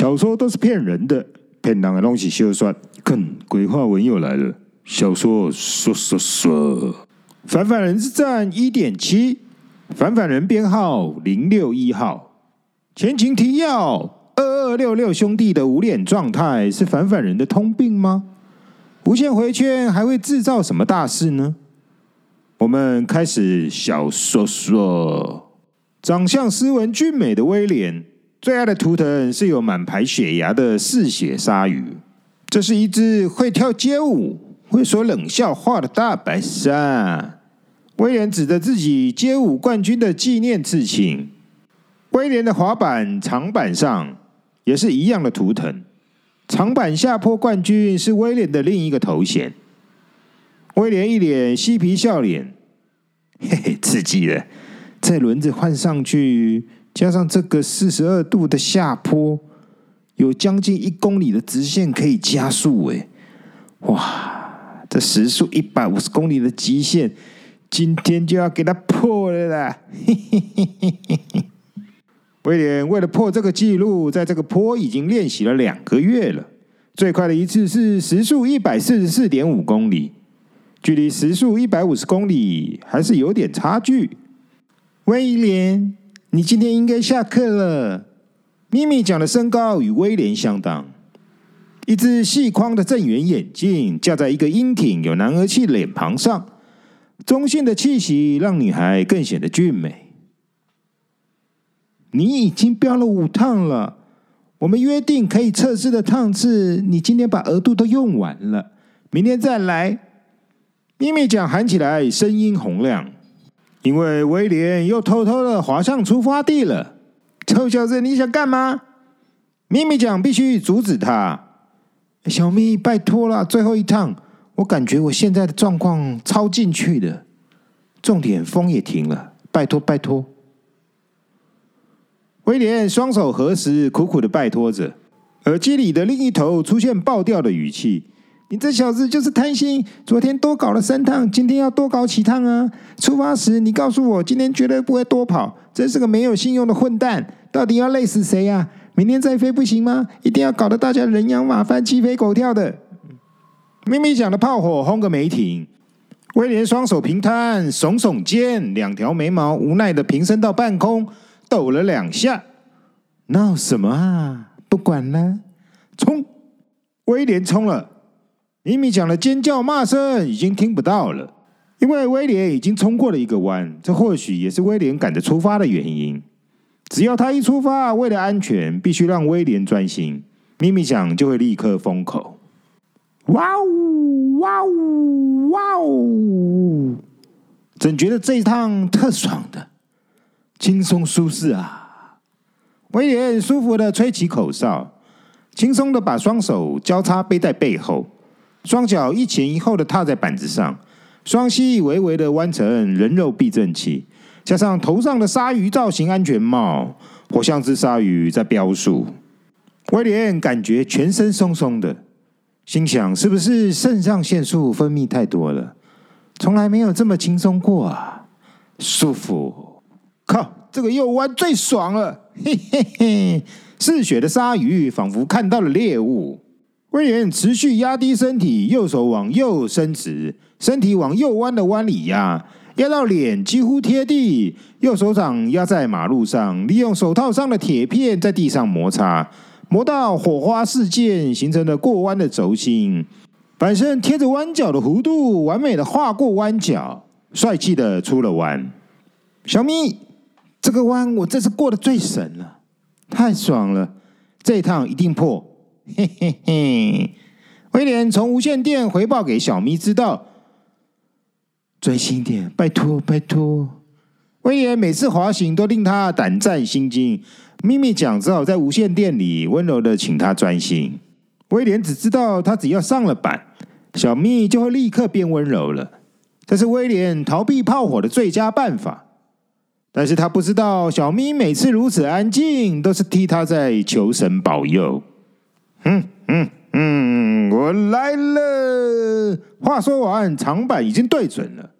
小说都是骗人的，骗人的东西休算。看，鬼话文又来了。小说说说说，反反人之战一点七，反反人编号零六一号。前情提要：二二六六兄弟的无脸状态是反反人的通病吗？无限回圈还会制造什么大事呢？我们开始小说说，长相斯文俊美的威廉，最爱的图腾是有满排血牙的嗜血鲨鱼。这是一只会跳街舞、会说冷笑话的大白鲨。威廉指着自己街舞冠军的纪念刺青。威廉的滑板长板上也是一样的图腾。长板下坡冠军是威廉的另一个头衔。威廉一脸嬉皮笑脸，嘿嘿，刺激了！这轮子换上去，加上这个四十二度的下坡，有将近一公里的直线可以加速，哎，哇！这时速一百五十公里的极限，今天就要给它破了啦！威廉为了破这个记录，在这个坡已经练习了两个月了，最快的一次是时速一百四十四点五公里。距离时速一百五十公里还是有点差距。威廉，你今天应该下课了。咪咪讲的身高与威廉相当，一只细框的正圆眼镜架在一个英挺有男儿气脸庞上，中性的气息让女孩更显得俊美。你已经飙了五趟了，我们约定可以测试的趟次，你今天把额度都用完了，明天再来。咪咪讲喊起来，声音洪亮，因为威廉又偷偷的滑向出发地了。臭小子，你想干嘛？咪咪讲必须阻止他。小咪，拜托了，最后一趟，我感觉我现在的状况超进去的。重点，风也停了，拜托拜托。威廉双手合十，苦苦的拜托着，耳机里的另一头出现爆掉的语气。你这小子就是贪心！昨天多搞了三趟，今天要多搞几趟啊？出发时你告诉我今天绝对不会多跑，真是个没有信用的混蛋！到底要累死谁呀？明天再飞不行吗？一定要搞得大家人仰马翻、鸡飞狗跳的！咪咪讲的炮火轰个没停。威廉双手平摊，耸耸肩，两条眉毛无奈的平伸到半空，抖了两下。闹什么啊？不管了，冲！威廉冲了。咪咪讲的尖叫骂声已经听不到了，因为威廉已经冲过了一个弯。这或许也是威廉赶着出发的原因。只要他一出发，为了安全，必须让威廉专心。咪咪讲就会立刻封口。哇呜哇呜哇呜！怎觉得这一趟特爽的，轻松舒适啊！威廉舒服的吹起口哨，轻松的把双手交叉背在背后。双脚一前一后的踏在板子上，双膝微微的弯成人肉避震器，加上头上的鲨鱼造型安全帽，活像只鲨鱼在飙速。威廉感觉全身松松的，心想：是不是肾上腺素分泌太多了？从来没有这么轻松过啊，舒服！靠，这个右弯最爽了！嘿嘿嘿，嗜血的鲨鱼仿佛看到了猎物。威廉持续压低身体，右手往右伸直，身体往右弯的弯里压，压到脸几乎贴地。右手掌压在马路上，利用手套上的铁片在地上摩擦，磨到火花四溅，形成了过弯的轴心。反身贴着弯角的弧度，完美的划过弯角，帅气的出了弯。小咪，这个弯我这次过得最神了，太爽了，这一趟一定破。嘿嘿嘿，威廉从无线电回报给小咪知道，专心点，拜托拜托。威廉每次滑行都令他胆战心惊，咪咪讲只好在无线电里温柔的请他专心。威廉只知道他只要上了板，小咪就会立刻变温柔了，这是威廉逃避炮火的最佳办法。但是他不知道，小咪每次如此安静，都是替他在求神保佑。嗯嗯嗯，我来了。话说完，长板已经对准了。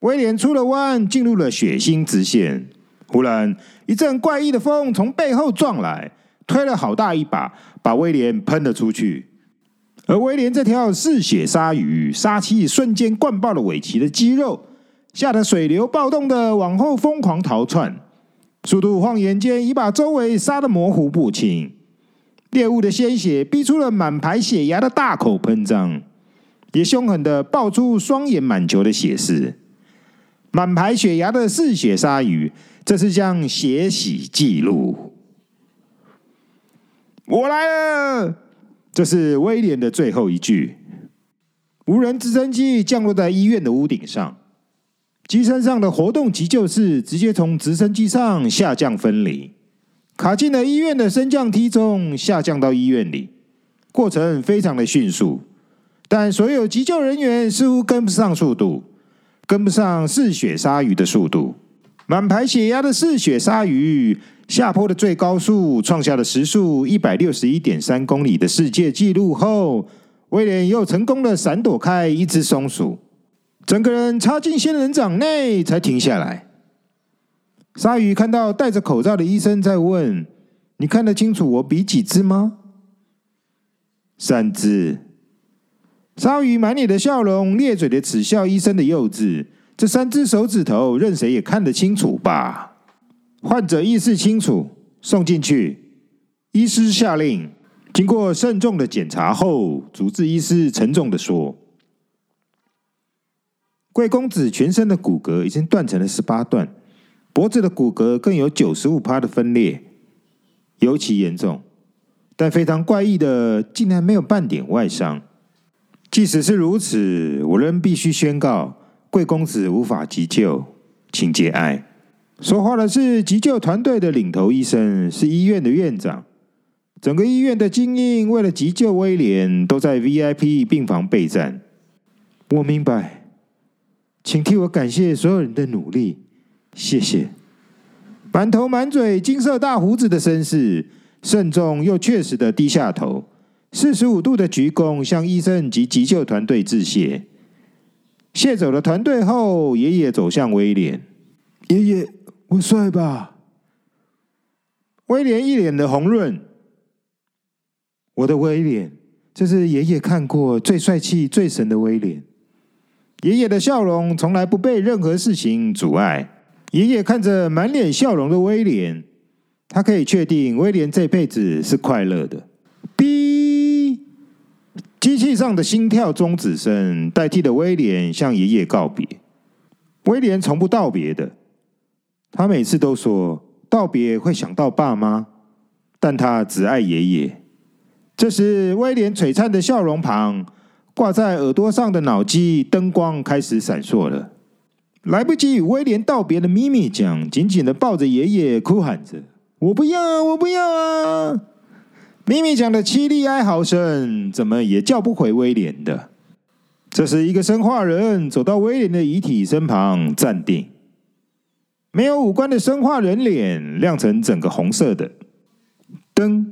威廉出了弯，进入了血腥直线。忽然，一阵怪异的风从背后撞来，推了好大一把，把威廉喷了出去。而威廉这条嗜血鲨鱼，杀气瞬间灌爆了尾鳍的肌肉，吓得水流暴动的往后疯狂逃窜，速度晃眼间已把周围杀得模糊不清。猎物的鲜血逼出了满排血牙的大口喷张，也凶狠的爆出双眼满球的血丝。满排血牙的嗜血鲨鱼，这是将血洗记录。我来了，这是威廉的最后一句。无人直升机降落在医院的屋顶上，机身上的活动急救室直接从直升机上下降分离。卡进了医院的升降梯中，下降到医院里，过程非常的迅速，但所有急救人员似乎跟不上速度，跟不上嗜血鲨鱼的速度。满排血压的嗜血鲨鱼下坡的最高速创下了时速一百六十一点三公里的世界纪录后，威廉又成功的闪躲开一只松鼠，整个人插进仙人掌内才停下来。鲨鱼看到戴着口罩的医生在问：“你看得清楚我比几只吗？”三只。鲨鱼满脸的笑容，咧嘴的耻笑医生的幼稚。这三只手指头，任谁也看得清楚吧？患者意识清楚，送进去。医师下令。经过慎重的检查后，主治医师沉重的说：“贵公子全身的骨骼已经断成了十八段。”脖子的骨骼更有九十五趴的分裂，尤其严重。但非常怪异的，竟然没有半点外伤。即使是如此，我仍必须宣告，贵公子无法急救，请节哀。说话的是急救团队的领头医生，是医院的院长。整个医院的精英为了急救威廉，都在 VIP 病房备战。我明白，请替我感谢所有人的努力。谢谢。满头满嘴金色大胡子的绅士，慎重又确实的低下头，四十五度的鞠躬，向医生及急救团队致谢。谢走了团队后，爷爷走向威廉。爷爷，我帅吧？威廉一脸的红润。我的威廉，这是爷爷看过最帅气、最神的威廉。爷爷的笑容从来不被任何事情阻碍。爷爷看着满脸笑容的威廉，他可以确定威廉这辈子是快乐的。哔，机器上的心跳终止声代替了威廉向爷爷告别。威廉从不道别的，他每次都说道别会想到爸妈，但他只爱爷爷。这时，威廉璀璨的笑容旁，挂在耳朵上的脑机灯光开始闪烁了。来不及与威廉道别的咪咪酱紧紧的抱着爷爷，哭喊着：“我不要啊，我不要啊！”咪咪酱的凄厉哀嚎声怎么也叫不回威廉的。这时，一个生化人走到威廉的遗体身旁，站定。没有五官的生化人脸亮成整个红色的，噔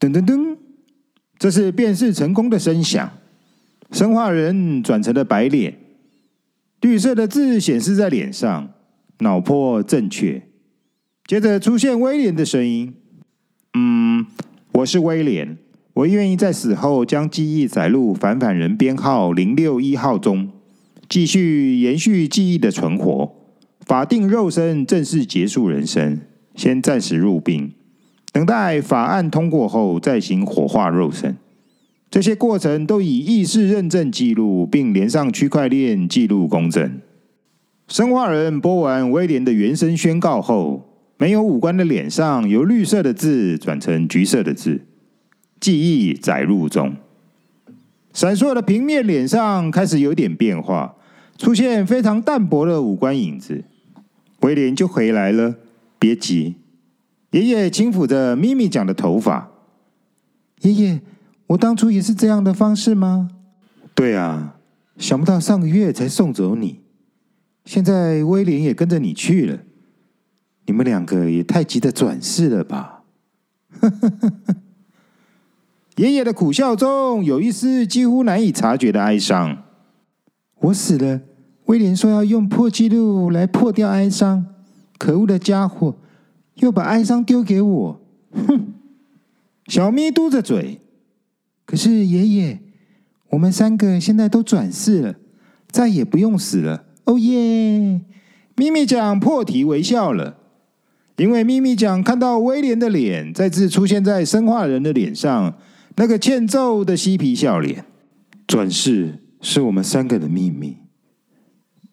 噔噔噔，这是辨识成功的声响。生化人转成了白脸。绿色的字显示在脸上，脑波正确。接着出现威廉的声音：“嗯，我是威廉，我愿意在死后将记忆载入反反人编号零六一号中，继续延续记忆的存活。法定肉身正式结束人生，先暂时入殡，等待法案通过后再行火化肉身。”这些过程都以意识认证记录，并连上区块链记录公证。生化人播完威廉的原声宣告后，没有五官的脸上由绿色的字转成橘色的字，记忆载入中。闪烁的平面脸上开始有点变化，出现非常淡薄的五官影子。威廉就回来了，别急。爷爷轻抚着咪咪酱的头发，爷爷。我当初也是这样的方式吗？对啊，想不到上个月才送走你，现在威廉也跟着你去了，你们两个也太急着转世了吧！爷爷的苦笑中有一丝几乎难以察觉的哀伤。我死了，威廉说要用破纪录来破掉哀伤，可恶的家伙，又把哀伤丢给我，哼！小咪嘟着嘴。可是爷爷，我们三个现在都转世了，再也不用死了。哦耶！咪咪酱破涕为笑了，因为咪咪酱看到威廉的脸再次出现在生化人的脸上，那个欠揍的嬉皮笑脸。转世是我们三个的秘密。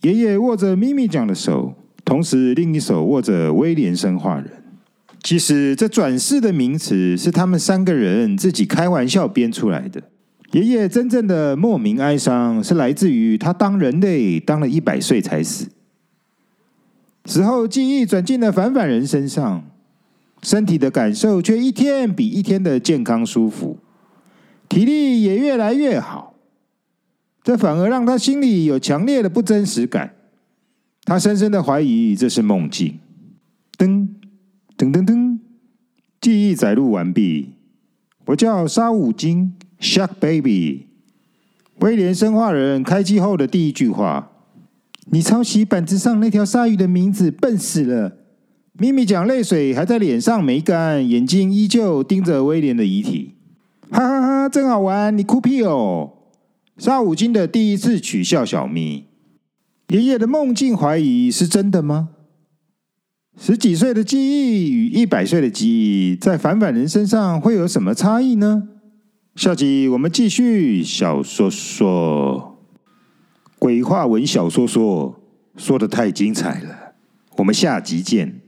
爷爷握着咪咪酱的手，同时另一手握着威廉生化人。其实这转世的名词是他们三个人自己开玩笑编出来的。爷爷真正的莫名哀伤是来自于他当人类当了一百岁才死，死后记忆转进了反反人身上，身体的感受却一天比一天的健康舒服，体力也越来越好。这反而让他心里有强烈的不真实感，他深深的怀疑这是梦境。噔噔噔噔，记忆载入完毕。我叫沙五金，Shark Baby。威廉生化人开机后的第一句话：“你抄袭板子上那条鲨鱼的名字，笨死了。”咪咪讲泪水还在脸上没干，眼睛依旧盯着威廉的遗体。哈哈哈，真好玩！你哭屁哦！沙五金的第一次取笑小咪，爷爷的梦境怀疑是真的吗？十几岁的记忆与一百岁的记忆，在反反人身上会有什么差异呢？下集我们继续小说说鬼话文小说说，说的太精彩了，我们下集见。